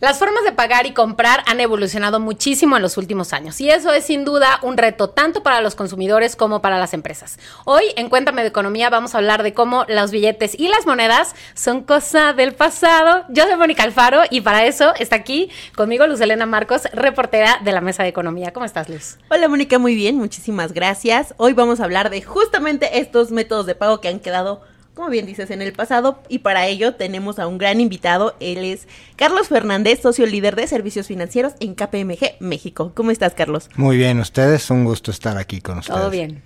Las formas de pagar y comprar han evolucionado muchísimo en los últimos años y eso es sin duda un reto tanto para los consumidores como para las empresas. Hoy en Cuéntame de Economía vamos a hablar de cómo los billetes y las monedas son cosa del pasado. Yo soy Mónica Alfaro y para eso está aquí conmigo Luz Elena Marcos, reportera de la Mesa de Economía. ¿Cómo estás, Luz? Hola, Mónica, muy bien, muchísimas gracias. Hoy vamos a hablar de justamente estos métodos de pago que han quedado como bien dices, en el pasado. Y para ello tenemos a un gran invitado. Él es Carlos Fernández, socio líder de servicios financieros en KPMG México. ¿Cómo estás, Carlos? Muy bien, ustedes. Un gusto estar aquí con ustedes. Todo bien.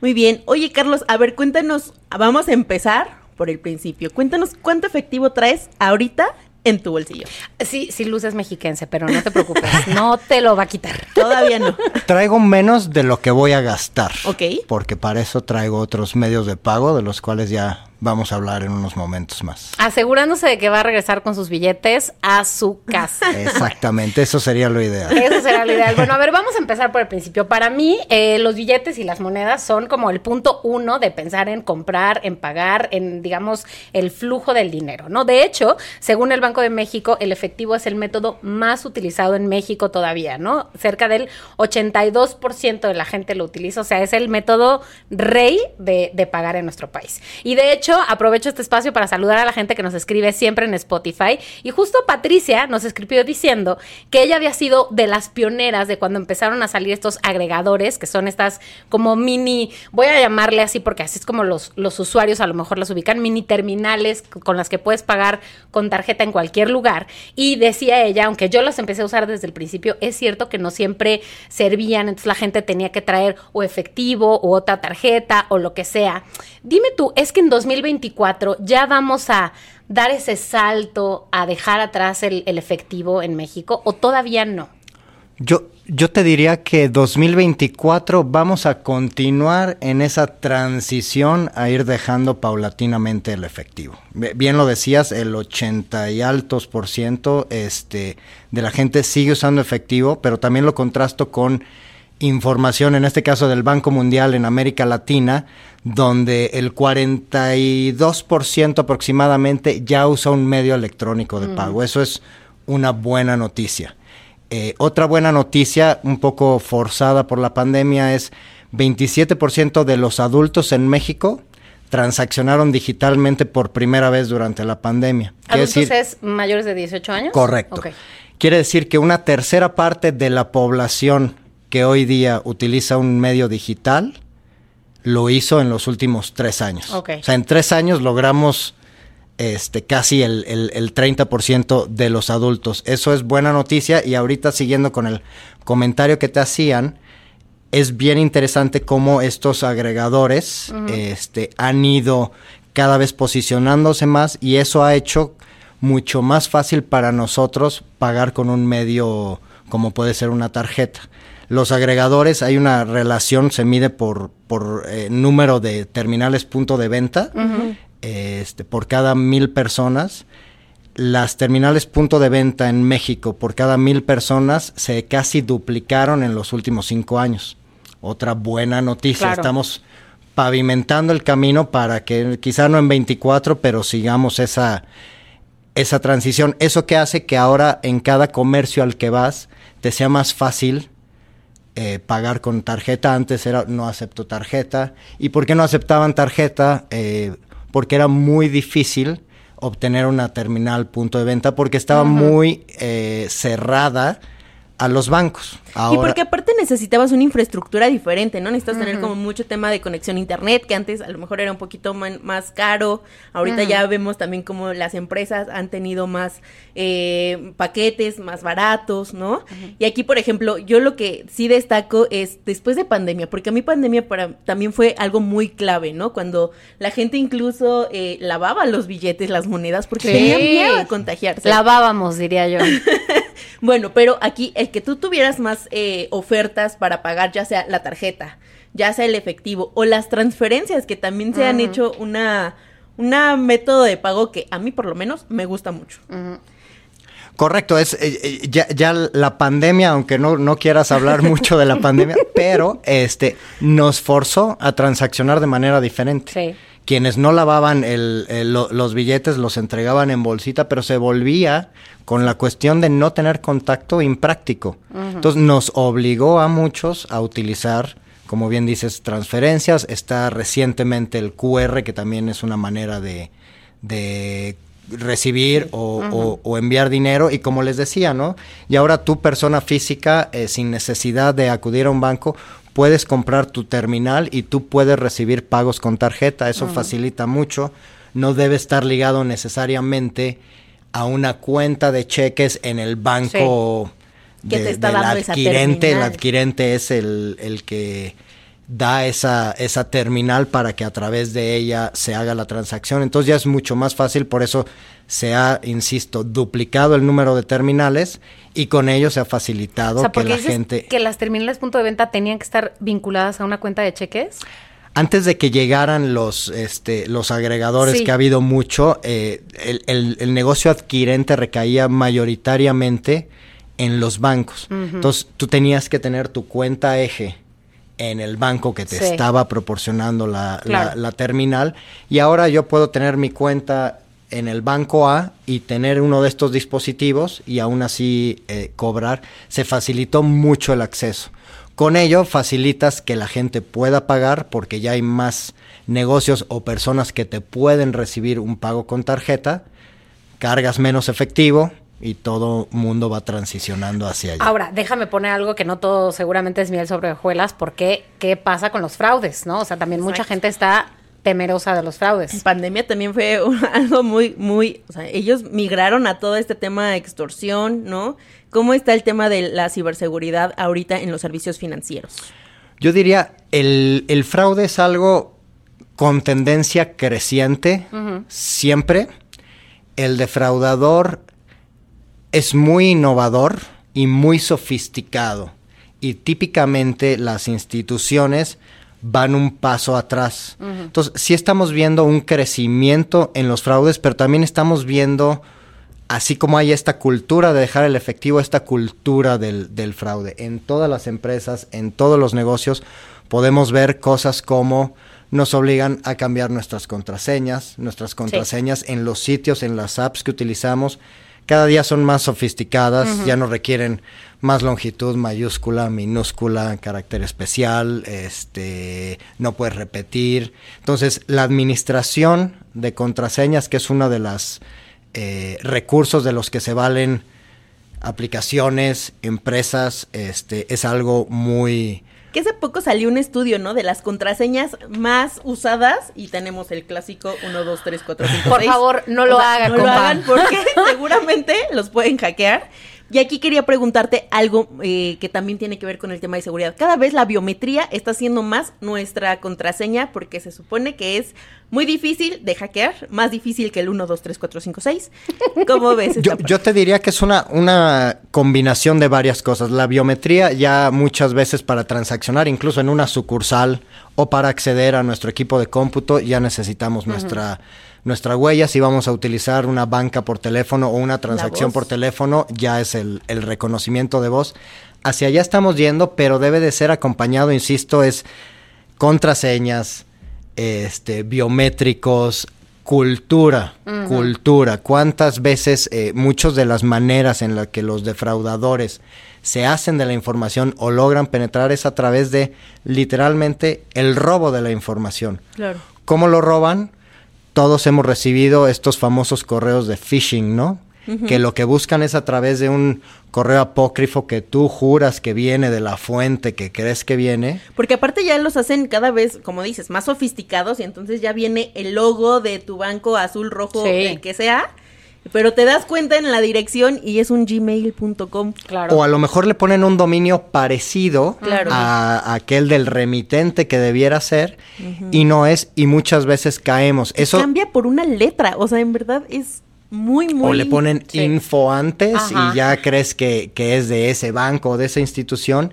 Muy bien. Oye, Carlos, a ver, cuéntanos. Vamos a empezar por el principio. Cuéntanos cuánto efectivo traes ahorita en tu bolsillo. Sí, sí, Luz es mexiquense, pero no te preocupes, no te lo va a quitar. Todavía no. Traigo menos de lo que voy a gastar. Ok. Porque para eso traigo otros medios de pago, de los cuales ya vamos a hablar en unos momentos más. Asegurándose de que va a regresar con sus billetes a su casa. Exactamente, eso sería lo ideal. Eso sería lo ideal. Bueno, a ver, vamos a empezar por el principio. Para mí, eh, los billetes y las monedas son como el punto uno de pensar en comprar, en pagar, en, digamos, el flujo del dinero, ¿no? De hecho, según el Banco de México, el efectivo es el método más utilizado en México todavía, ¿no? Cerca del 82% de la gente lo utiliza, o sea, es el método rey de, de pagar en nuestro país. Y de hecho, aprovecho este espacio para saludar a la gente que nos escribe siempre en Spotify. Y justo Patricia nos escribió diciendo que ella había sido de las pioneras de cuando empezaron a salir estos agregadores, que son estas como mini, voy a llamarle así porque así es como los, los usuarios a lo mejor las ubican, mini terminales con las que puedes pagar con tarjeta en cualquier lugar. Y decía ella, aunque yo las empecé a usar desde el principio, es cierto que no siempre servían, entonces la gente tenía que traer o efectivo o otra tarjeta o lo que sea. Dime tú, es que en 2020 2024 ya vamos a dar ese salto a dejar atrás el, efectivo en México o todavía no? Yo, yo te diría que 2024 vamos a continuar en esa transición a ir dejando paulatinamente el efectivo. Bien lo decías, el 80 y altos por ciento este, de la gente sigue usando efectivo, pero también lo contrasto con información, en este caso del Banco Mundial en América Latina, donde el 42% aproximadamente ya usa un medio electrónico de pago. Eso es una buena noticia. Eh, otra buena noticia, un poco forzada por la pandemia, es 27% de los adultos en México transaccionaron digitalmente por primera vez durante la pandemia. ¿Adultos es mayores de 18 años? Correcto. Quiere decir que una tercera parte de la población que hoy día utiliza un medio digital lo hizo en los últimos tres años. O sea, en tres años logramos este, casi el, el, 30% de los adultos. Eso es buena noticia y ahorita siguiendo con el comentario que te hacían, es bien interesante cómo estos agregadores este, han ido cada vez posicionándose más y eso ha hecho mucho más fácil para nosotros pagar con un medio como puede ser una tarjeta. Los agregadores, hay una relación, se mide por, por eh, número de terminales punto de venta, este, por cada mil personas. Las terminales punto de venta en México por cada mil personas se casi duplicaron en los últimos cinco años. Otra buena noticia, estamos pavimentando el camino para que quizá no en 24, pero sigamos esa, esa transición. Eso que hace que ahora en cada comercio al que vas te sea más fácil eh, pagar con tarjeta. Antes era no acepto tarjeta. ¿Y por qué no aceptaban tarjeta? Eh, porque era muy difícil obtener una terminal punto de venta porque estaba muy eh, cerrada a los bancos. y porque aparte necesitabas una infraestructura diferente, ¿no? Necesitas tener como mucho tema de conexión a internet, que antes a lo mejor era un poquito más caro. Ahorita ya vemos también como las empresas han tenido más eh, paquetes más baratos, ¿no? Y aquí, por ejemplo, yo lo que sí destaco es después de pandemia, porque a mí pandemia para, también fue algo muy clave, ¿no? Cuando la gente incluso eh, lavaba los billetes, las monedas, porque tenía miedo de contagiarse. Lavábamos, diría yo. bueno, pero aquí el que tú tuvieras más eh, ofertas para pagar, ya sea la tarjeta, ya sea el efectivo o las transferencias, que también se han hecho una, una método de pago que a mí por lo menos me gusta mucho. Correcto, es eh, eh, ya, la pandemia, aunque no, no quieras hablar mucho de la pandemia, pero este nos forzó a transaccionar de manera diferente. Sí. Quienes no lavaban los billetes los entregaban en bolsita, pero se volvía con la cuestión de no tener contacto impráctico. Entonces nos obligó a muchos a utilizar, como bien dices, transferencias. Está recientemente el QR, que también es una manera de, de recibir o, enviar dinero y como les decía, ¿no? Y ahora tú persona física, eh, sin necesidad de acudir a un banco, puedes comprar tu terminal y tú puedes recibir pagos con tarjeta, eso facilita mucho, no debe estar ligado necesariamente a una cuenta de cheques en el banco del adquirente, el adquirente es el, el que da esa, esa terminal para que a través de ella se haga la transacción. Entonces ya es mucho más fácil, por eso se ha, insisto, duplicado el número de terminales y con ello se ha facilitado que la gente... Que las terminales punto de venta tenían que estar vinculadas a una cuenta de cheques. Antes de que llegaran los, este, los agregadores, que ha habido mucho, eh, el, el, negocio adquirente recaía mayoritariamente en los bancos. Entonces tú tenías que tener tu cuenta eje en el banco que te estaba proporcionando la, la, terminal y ahora yo puedo tener mi cuenta en el banco A y tener uno de estos dispositivos y aún así eh, cobrar, se facilitó mucho el acceso. Con ello facilitas que la gente pueda pagar porque ya hay más negocios o personas que te pueden recibir un pago con tarjeta, cargas menos efectivo, y todo mundo va transicionando hacia allá. Ahora, déjame poner algo que no todo seguramente es miel sobre hojuelas, porque qué pasa con los fraudes, ¿no? O sea, también mucha gente está temerosa de los fraudes. En pandemia también fue algo muy, muy, o sea, ellos migraron a todo este tema de extorsión, ¿no? ¿Cómo está el tema de la ciberseguridad ahorita en los servicios financieros? Yo diría, el, el fraude es algo con tendencia creciente, siempre. El defraudador es muy innovador y muy sofisticado. Y típicamente las instituciones van un paso atrás. Entonces, sí estamos viendo un crecimiento en los fraudes, pero también estamos viendo, así como hay esta cultura de dejar el efectivo, esta cultura del, fraude. En todas las empresas, en todos los negocios, podemos ver cosas como nos obligan a cambiar nuestras contraseñas, nuestras contraseñas en los sitios, en las apps que utilizamos cada día son más sofisticadas, ya no requieren más longitud, mayúscula, minúscula, carácter especial, este, no puedes repetir. Entonces, la administración de contraseñas, que es uno de los eh, recursos de los que se valen aplicaciones, empresas, este, es algo muy, que hace poco salió un estudio, ¿no? De las contraseñas más usadas y tenemos el clásico 1, 2, 3, 4, 5, 6. Por favor, no lo hagan, no lo hagan porque seguramente los pueden hackear. Y aquí quería preguntarte algo eh, que también tiene que ver con el tema de seguridad. Cada vez la biometría está siendo más nuestra contraseña porque se supone que es muy difícil de hackear, más difícil que el 1, 2, 3, 4, 5, 6. ¿Cómo ves? Yo, yo, te diría que es una, una combinación de varias cosas. La biometría ya muchas veces para transaccionar, incluso en una sucursal o para acceder a nuestro equipo de cómputo, ya necesitamos nuestra nuestra huella, si vamos a utilizar una banca por teléfono o una transacción por teléfono, ya es el, reconocimiento de voz. Hacia allá estamos yendo, pero debe de ser acompañado, insisto, es contraseñas, este, biométricos, cultura, cultura. ¿Cuántas veces eh, muchas de las maneras en las que los defraudadores se hacen de la información o logran penetrar es a través de literalmente el robo de la información? Claro. ¿Cómo lo roban? Todos hemos recibido estos famosos correos de phishing, ¿no? Que lo que buscan es a través de un correo apócrifo que tú juras que viene de la fuente que crees que viene. Porque aparte ya los hacen cada vez, como dices, más sofisticados y entonces ya viene el logo de tu banco azul, rojo, el que sea pero te das cuenta en la dirección y es un gmail.com. Claro. O a lo mejor le ponen un dominio parecido a, aquel del remitente que debiera ser y no es, y muchas veces caemos. Eso cambia por una letra, o sea, en verdad es muy, muy... O le ponen info antes y ya crees que, es de ese banco o de esa institución.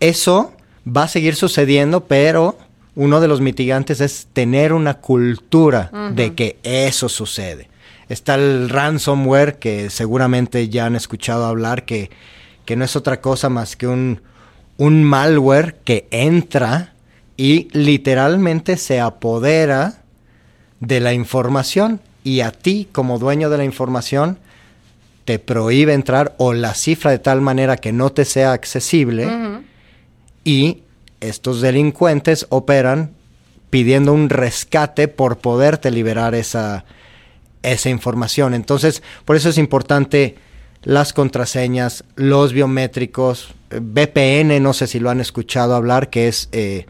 Eso va a seguir sucediendo, pero uno de los mitigantes es tener una cultura de que eso sucede Está el ransomware, que seguramente ya han escuchado hablar, que, que no es otra cosa más que un, un malware que entra y literalmente se apodera de la información. Y a ti como dueño de la información te prohíbe entrar o la cifra de tal manera que no te sea accesible y estos delincuentes operan pidiendo un rescate por poderte liberar esa, esa información. Entonces, por eso es importante las contraseñas, los biométricos, VPN, no sé si lo han escuchado hablar, que es, eh,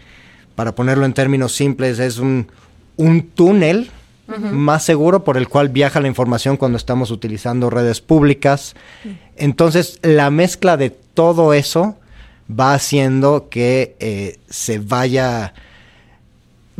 para ponerlo en términos simples, es un, un túnel más seguro por el cual viaja la información cuando estamos utilizando redes públicas. Entonces, la mezcla de todo eso va haciendo que eh, se vaya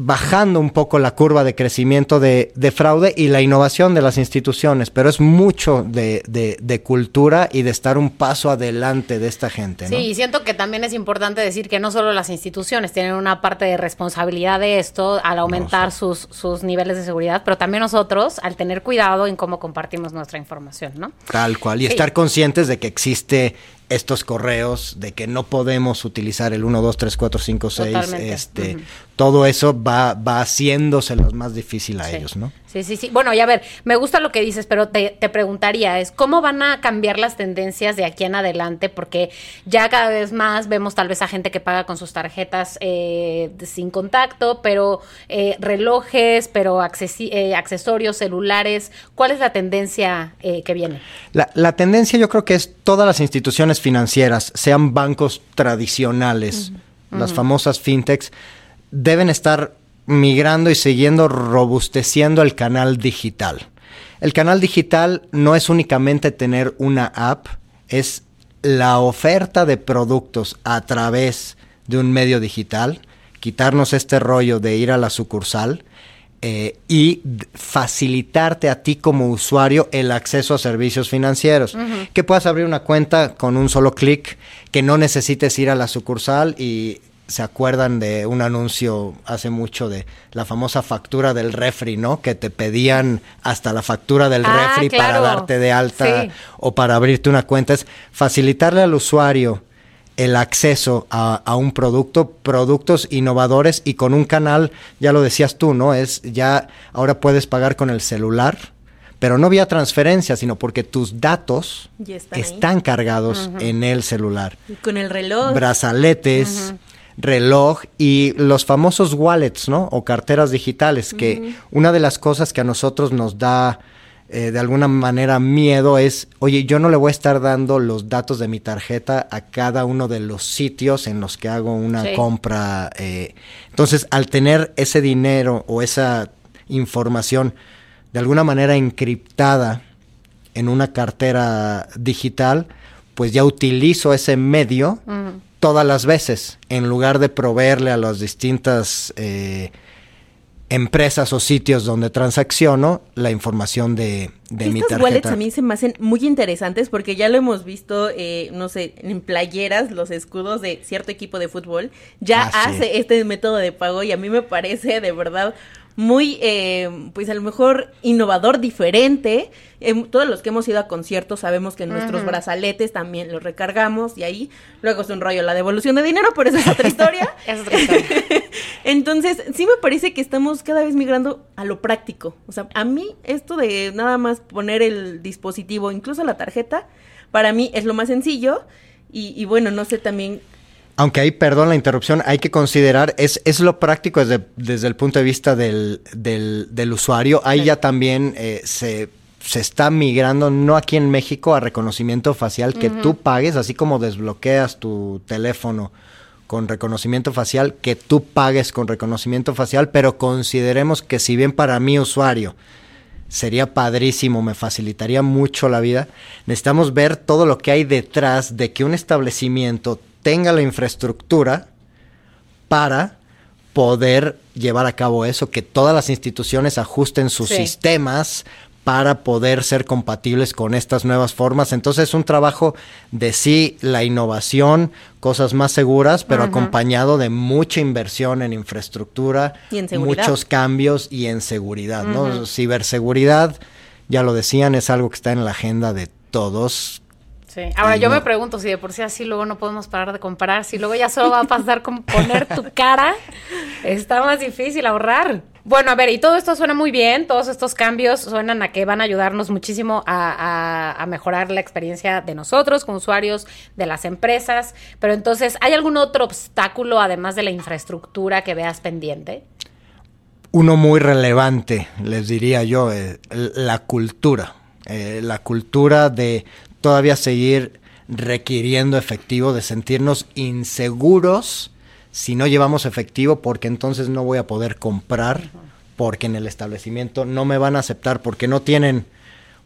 bajando un poco la curva de crecimiento de, fraude y la innovación de las instituciones, pero es mucho de, de, cultura y de estar un paso adelante de esta gente. Sí, y siento que también es importante decir que no solo las instituciones tienen una parte de responsabilidad de esto al aumentar sus, sus niveles de seguridad, pero también nosotros al tener cuidado en cómo compartimos nuestra información, ¿no? Tal cual, y estar conscientes de que existe estos correos de que no podemos utilizar el 1, 2, 3, 4, 5, 6, este, todo eso va, va haciéndoselos más difícil a ellos, ¿no? Sí, sí, sí. Bueno, y a ver, me gusta lo que dices, pero te, te, preguntaría, es cómo van a cambiar las tendencias de aquí en adelante, porque ya cada vez más vemos tal vez a gente que paga con sus tarjetas eh, sin contacto, pero eh, relojes, pero eh, accesorios, celulares. ¿Cuál es la tendencia que viene? La, la, tendencia yo creo que es todas las instituciones financieras, sean bancos tradicionales, las famosas fintechs, deben estar migrando y siguiendo robusteciendo el canal digital. El canal digital no es únicamente tener una app, es la oferta de productos a través de un medio digital, quitarnos este rollo de ir a la sucursal eh, y facilitarte a ti como usuario el acceso a servicios financieros. Que puedas abrir una cuenta con un solo clic, que no necesites ir a la sucursal y se acuerdan de un anuncio hace mucho de la famosa factura del refri, ¿no? Que te pedían hasta la factura del ah, refri para darte de alta o para abrirte una cuenta. Es facilitarle al usuario el acceso a, un producto, productos innovadores y con un canal, ya lo decías tú, ¿no? Es ya ahora puedes pagar con el celular, pero no vía transferencia, sino porque tus datos están, cargados en el celular. con el reloj. Brazaletes reloj y los famosos wallets, ¿no? O carteras digitales, que una de las cosas que a nosotros nos da eh, de alguna manera miedo es, oye, yo no le voy a estar dando los datos de mi tarjeta a cada uno de los sitios en los que hago una compra. Eh. Entonces, al tener ese dinero o esa información de alguna manera encriptada en una cartera digital, pues ya utilizo ese medio todas las veces, en lugar de proveerle a las distintas eh, empresas o sitios donde transacciono la información de, de mi tarjeta. wallets a mí se me hacen muy interesantes porque ya lo hemos visto, eh, no sé, en playeras, los escudos de cierto equipo de fútbol, ya ah, hace este método de pago y a mí me parece de verdad muy, eh, pues a lo mejor innovador, diferente. todos los que hemos ido a conciertos sabemos que nuestros brazaletes también los recargamos y ahí luego es un rollo la devolución de dinero, pero esa es otra historia. es otra historia. Entonces, sí me parece que estamos cada vez migrando a lo práctico. O sea, a mí esto de nada más poner el dispositivo, incluso la tarjeta, para mí es lo más sencillo. Y, y bueno, no sé también aunque ahí, perdón la interrupción, hay que considerar, es, es lo práctico desde, desde el punto de vista del, del, usuario. Ahí ya también eh, se, se está migrando, no aquí en México, a reconocimiento facial, que tú pagues, así como desbloqueas tu teléfono con reconocimiento facial, que tú pagues con reconocimiento facial, pero consideremos que si bien para mi usuario sería padrísimo, me facilitaría mucho la vida, necesitamos ver todo lo que hay detrás de que un establecimiento tenga la infraestructura para poder llevar a cabo eso, que todas las instituciones ajusten sus sistemas para poder ser compatibles con estas nuevas formas. Entonces es un trabajo de sí, la innovación, cosas más seguras, pero acompañado de mucha inversión en infraestructura, muchos cambios y en seguridad, ¿no? Ciberseguridad ya lo decían, es algo que está en la agenda de todos. Sí. Ahora yo me pregunto si de por sí así luego no podemos parar de comparar, si luego ya solo va a pasar con poner tu cara, está más difícil ahorrar. Bueno, a ver, y todo esto suena muy bien, todos estos cambios suenan a que van a ayudarnos muchísimo a, mejorar la experiencia de nosotros como usuarios, de las empresas, pero entonces, ¿hay algún otro obstáculo además de la infraestructura que veas pendiente? Uno muy relevante, les diría yo, eh, la cultura, eh, la cultura de todavía seguir requiriendo efectivo, de sentirnos inseguros si no llevamos efectivo porque entonces no voy a poder comprar porque en el establecimiento no me van a aceptar porque no tienen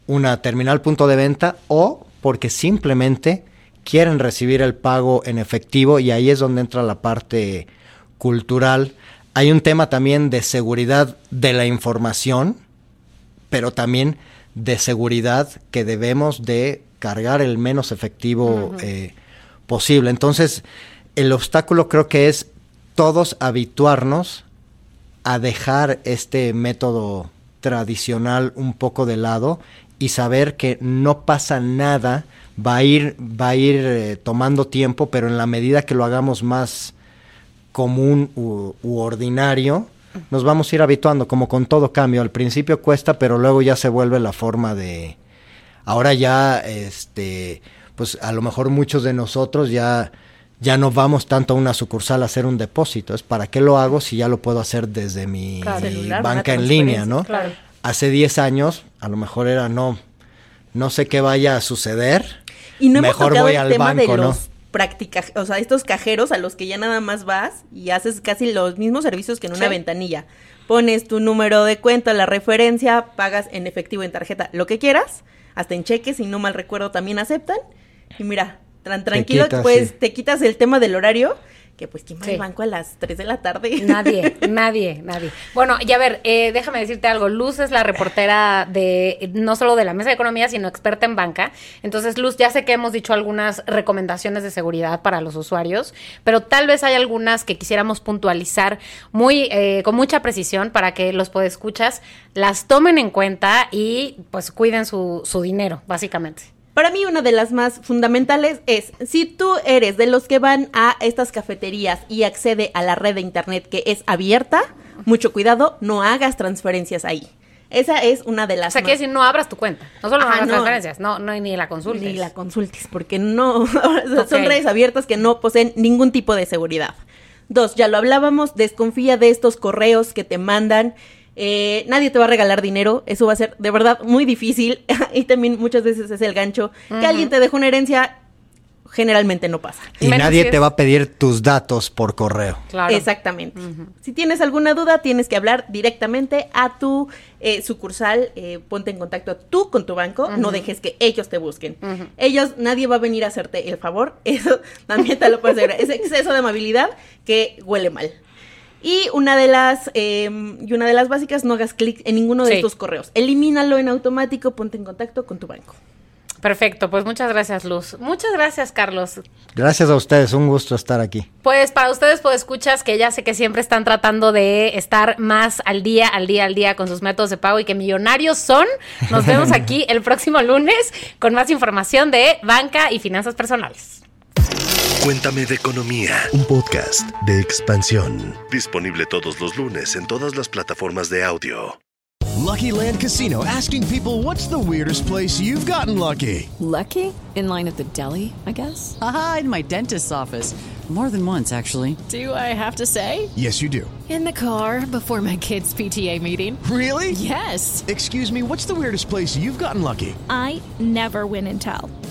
una terminal punto de venta o porque simplemente quieren recibir el pago en efectivo y ahí es donde entra la parte cultural. Hay un tema también de seguridad de la información, pero también de seguridad que debemos de cargar el menos efectivo eh, posible. Entonces, el obstáculo creo que es todos habituarnos a dejar este método tradicional un poco de lado y saber que no pasa nada, va a ir, va a ir eh, tomando tiempo, pero en la medida que lo hagamos más común u, u, ordinario, nos vamos a ir habituando, como con todo cambio. Al principio cuesta, pero luego ya se vuelve la forma de. Ahora ya, este, pues a lo mejor muchos de nosotros ya ya no vamos tanto a una sucursal a hacer un depósito. Es para qué lo hago si ya lo puedo hacer desde mi banca en línea, ¿no? Hace 10 años, a lo mejor era no, no sé qué vaya a suceder. Y no mejor voy al banco, ¿no? práctica, o sea, estos cajeros a los que ya nada más vas y haces casi los mismos servicios que en una ventanilla. Pones tu número de cuenta, la referencia, pagas en efectivo, en tarjeta, lo que quieras, hasta en cheques, si no mal recuerdo, también aceptan. Y mira, tan tranquilo, pues te quitas el tema del horario que pues quién va al banco a las 3 de la tarde. Nadie, nadie, nadie. Bueno, y a ver, eh, déjame decirte algo. Luz es la reportera de, no solo de la mesa de economía, sino experta en banca. Entonces, Luz, ya sé que hemos dicho algunas recomendaciones de seguridad para los usuarios, pero tal vez hay algunas que quisiéramos puntualizar muy, eh, con mucha precisión para que los podescuchas las tomen en cuenta y pues cuiden su, su dinero, básicamente. Para mí una de las más fundamentales es, si tú eres de los que van a estas cafeterías y accede a la red de internet que es abierta, mucho cuidado, no hagas transferencias ahí. Esa es una de las. O sea, que si no abras tu cuenta. No solo no hagas transferencias, no, no, ni la consultes. Ni la consultes, porque no. Son redes abiertas que no poseen ningún tipo de seguridad. Dos, ya lo hablábamos, desconfía de estos correos que te mandan eh, nadie te va a regalar dinero, eso va a ser de verdad muy difícil. y también muchas veces es el gancho. Que alguien te deje una herencia, generalmente no pasa. Y nadie te va a pedir tus datos por correo. Exactamente. Si tienes alguna duda, tienes que hablar directamente a tu eh, sucursal, eh, ponte en contacto tú con tu banco, no dejes que ellos te busquen. Ellos, nadie va a venir a hacerte el favor, eso también te lo puedo asegurar. Es exceso de amabilidad que huele mal. Y una de las em, y una de las básicas, no hagas clic en ninguno de estos correos. Elimínalo en automático, ponte en contacto con tu banco. Perfecto, pues muchas gracias Luz. Muchas gracias Carlos. Gracias a ustedes, un gusto estar aquí. Pues para ustedes pues escuchas que ya sé que siempre están tratando de estar más al día, al día, al día con sus métodos de pago y que millonarios son. Nos vemos aquí el próximo lunes con más información de banca y finanzas personales. Cuéntame de Economía, un podcast de expansión. Disponible todos los lunes en todas las plataformas de audio. Lucky Land Casino asking people what's the weirdest place you've gotten lucky. Lucky? In line at the deli, I guess. Aha, in my dentist's office. More than once, actually. Do I have to say? Yes, you do. In the car before my kids' PTA meeting. Really? Yes. Excuse me, what's the weirdest place you've gotten lucky? I never win and tell.